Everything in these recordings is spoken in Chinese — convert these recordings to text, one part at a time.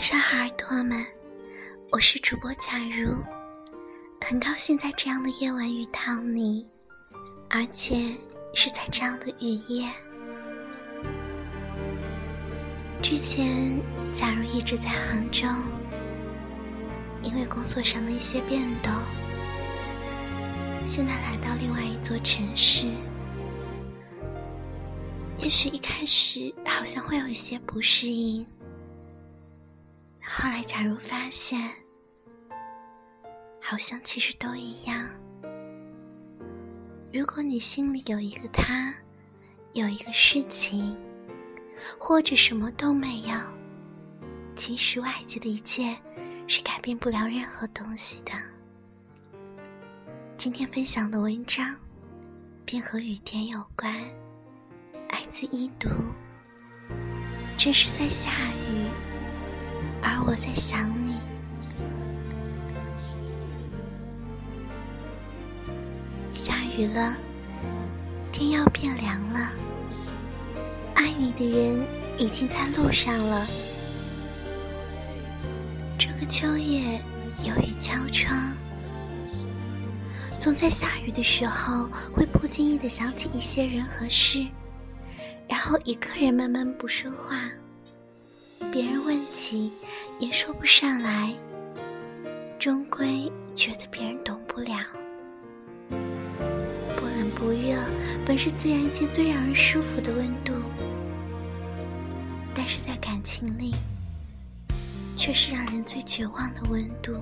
晚上好，耳朵们，我是主播假如，很高兴在这样的夜晚遇到你，而且是在这样的雨夜。之前，假如一直在杭州，因为工作上的一些变动，现在来到另外一座城市。也许一开始好像会有一些不适应。后来，假如发现，好像其实都一样。如果你心里有一个他，有一个事情，或者什么都没有，其实外界的一切是改变不了任何东西的。今天分享的文章，便和雨天有关，来自一读。这是在下雨。而我在想你。下雨了，天要变凉了。爱你的人已经在路上了。这个秋夜有雨敲窗，总在下雨的时候会不经意的想起一些人和事，然后一个人慢慢不说话。别人问起，也说不上来。终归觉得别人懂不了。不冷不热，本是自然界最让人舒服的温度，但是在感情里，却是让人最绝望的温度。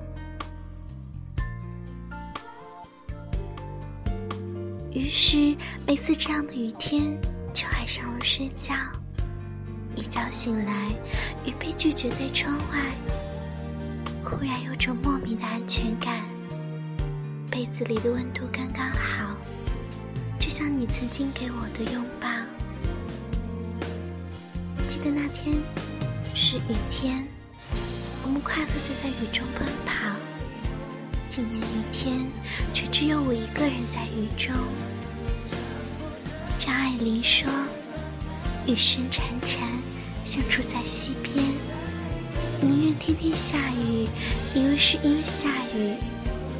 于是，每次这样的雨天，就爱上了睡觉。一觉醒来，雨被拒绝在窗外，忽然有种莫名的安全感。被子里的温度刚刚好，就像你曾经给我的拥抱。记得那天是雨天，我们快乐的在雨中奔跑。今年雨天，却只有我一个人在雨中。张爱玲说。雨声潺潺，像住在溪边。宁愿天天下雨，以为是因为下雨，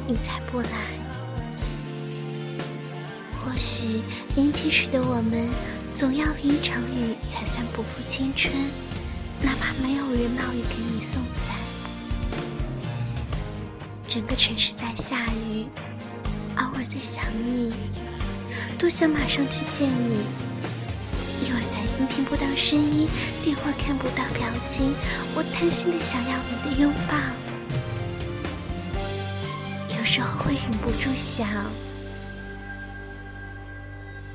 你才不来。或许年轻时的我们，总要淋一场雨才算不负青春，哪怕没有人冒雨给你送伞。整个城市在下雨，而我在想你，多想马上去见你。因为短信听不到声音，电话看不到表情，我贪心的想要你的拥抱。有时候会忍不住想，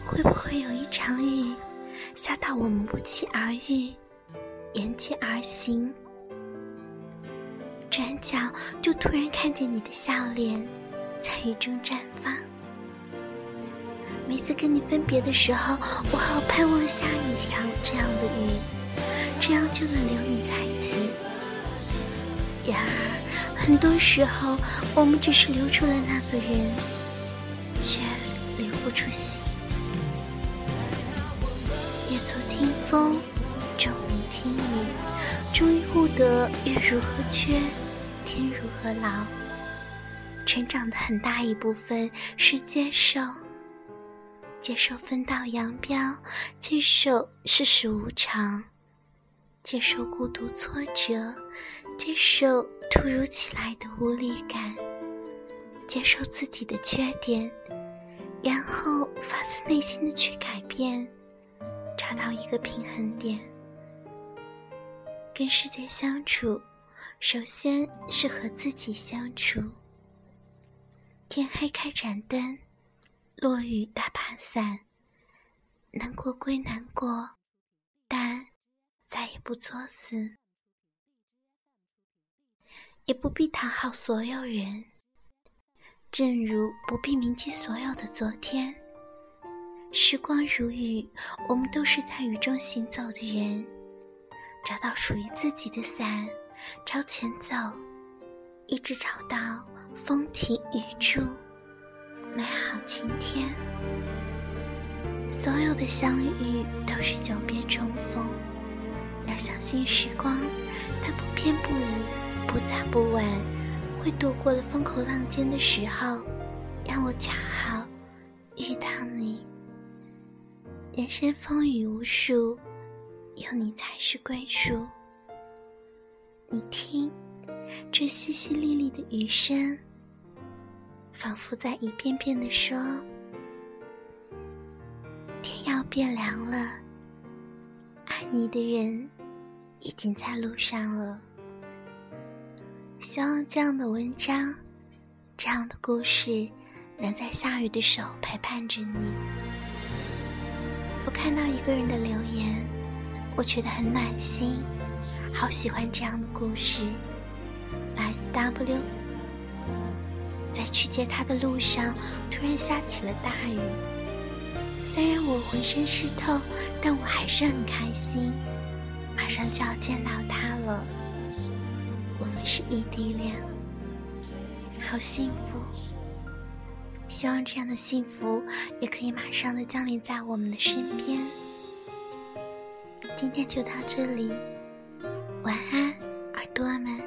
会不会有一场雨，下到我们不期而遇，沿街而行，转角就突然看见你的笑脸，在雨中绽放。每次跟你分别的时候，我好盼望下一场这样的雨，这样就能留你在此。然而，很多时候我们只是留住了那个人，却留不住心。夜坐听风，昼聆听雨，终于悟得月如何缺，天如何老。成长的很大一部分是接受。接受分道扬镳，接受世事无常，接受孤独挫折，接受突如其来的无力感，接受自己的缺点，然后发自内心的去改变，找到一个平衡点。跟世界相处，首先是和自己相处。天黑开盏灯。落雨打把伞，难过归难过，但再也不作死，也不必讨好所有人。正如不必铭记所有的昨天。时光如雨，我们都是在雨中行走的人，找到属于自己的伞，朝前走，一直找到风停雨住。美好晴天，所有的相遇都是久别重逢。要相信时光，它不偏不倚，不早不晚，会躲过了风口浪尖的时候，让我恰好遇到你。人生风雨无数，有你才是归宿。你听，这淅淅沥沥的雨声，仿佛在一遍遍的说：“天要变凉了，爱你的人已经在路上了。”希望这样的文章，这样的故事，能在下雨的时候陪伴着你。我看到一个人的留言，我觉得很暖心。好喜欢这样的故事。来自 W，在去接他的路上，突然下起了大雨。虽然我浑身湿透，但我还是很开心。马上就要见到他了，我们是异地恋，好幸福。希望这样的幸福也可以马上的降临在我们的身边。今天就到这里。晚安，耳朵们